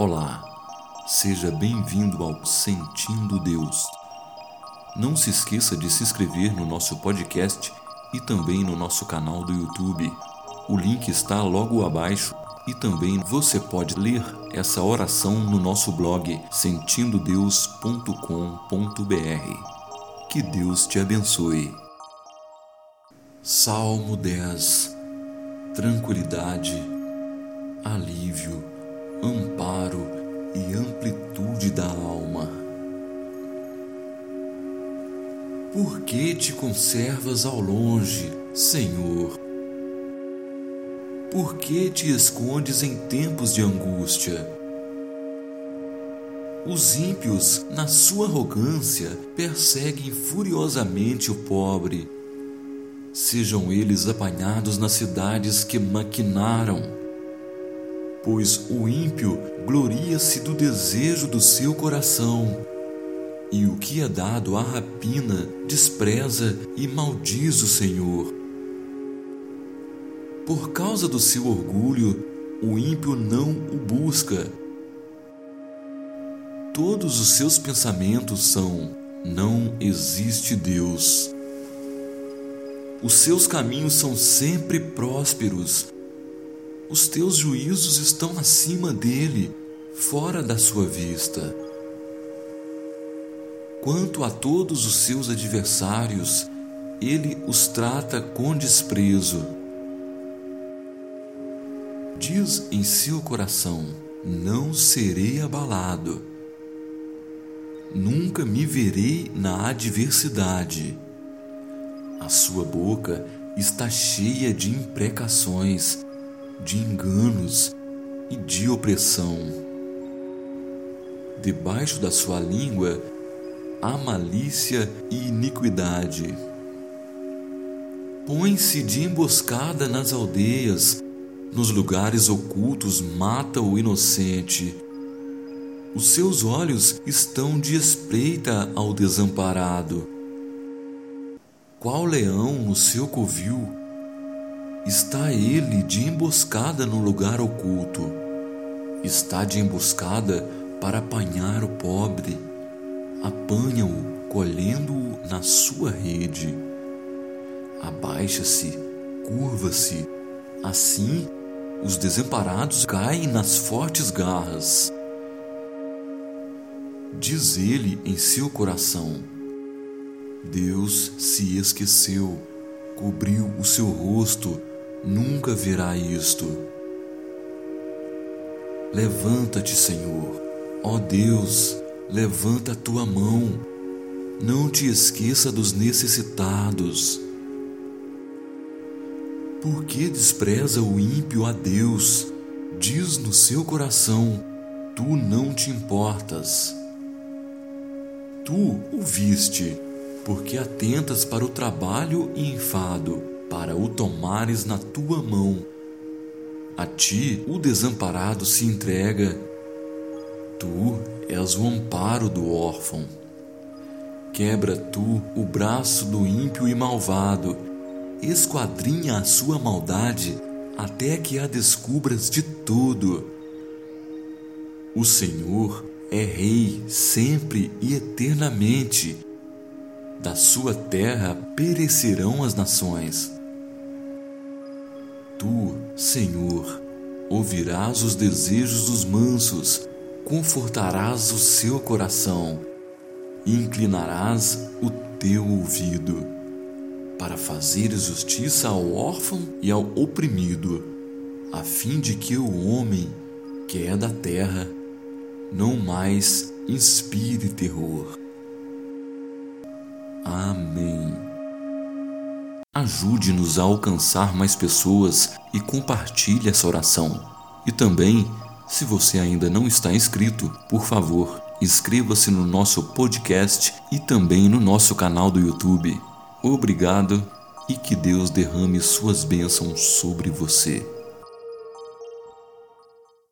Olá, seja bem-vindo ao Sentindo Deus. Não se esqueça de se inscrever no nosso podcast e também no nosso canal do YouTube. O link está logo abaixo e também você pode ler essa oração no nosso blog sentindo-deus.com.br. Que Deus te abençoe. Salmo 10 Tranquilidade, alívio, amparo e amplitude da alma. Por que te conservas ao longe, Senhor? Por que te escondes em tempos de angústia? Os ímpios, na sua arrogância, perseguem furiosamente o pobre. Sejam eles apanhados nas cidades que maquinaram. Pois o ímpio gloria-se do desejo do seu coração, e o que é dado à rapina despreza e maldiz o Senhor. Por causa do seu orgulho, o ímpio não o busca. Todos os seus pensamentos são: não existe Deus. Os seus caminhos são sempre prósperos. Os teus juízos estão acima dele, fora da sua vista. Quanto a todos os seus adversários, ele os trata com desprezo diz em seu coração: Não serei abalado. Nunca me verei na adversidade. A sua boca está cheia de imprecações, de enganos e de opressão. Debaixo da sua língua há malícia e iniquidade. Põe-se de emboscada nas aldeias nos lugares ocultos mata o inocente. Os seus olhos estão de espreita ao desamparado. Qual leão no seu covil? Está ele de emboscada no lugar oculto. Está de emboscada para apanhar o pobre. Apanha-o, colhendo-o na sua rede. Abaixa-se, curva-se, assim os desamparados caem nas fortes garras. Diz ele em seu coração: Deus se esqueceu, cobriu o seu rosto, nunca verá isto. Levanta-te, Senhor, ó Deus, levanta a tua mão, não te esqueça dos necessitados por que despreza o ímpio a Deus? Diz no seu coração: Tu não te importas. Tu o viste, porque atentas para o trabalho e enfado, para o tomares na tua mão. A ti o desamparado se entrega. Tu és o amparo do órfão. Quebra tu o braço do ímpio e malvado esquadrinha a sua maldade até que a descubras de todo. O Senhor é Rei sempre e eternamente. Da sua terra perecerão as nações. Tu, Senhor, ouvirás os desejos dos mansos, confortarás o seu coração e inclinarás o teu ouvido para fazer justiça ao órfão e ao oprimido, a fim de que o homem, que é da terra, não mais inspire terror. Amém. Ajude-nos a alcançar mais pessoas e compartilhe essa oração. E também, se você ainda não está inscrito, por favor, inscreva-se no nosso podcast e também no nosso canal do YouTube. Obrigado e que Deus derrame suas bênçãos sobre você.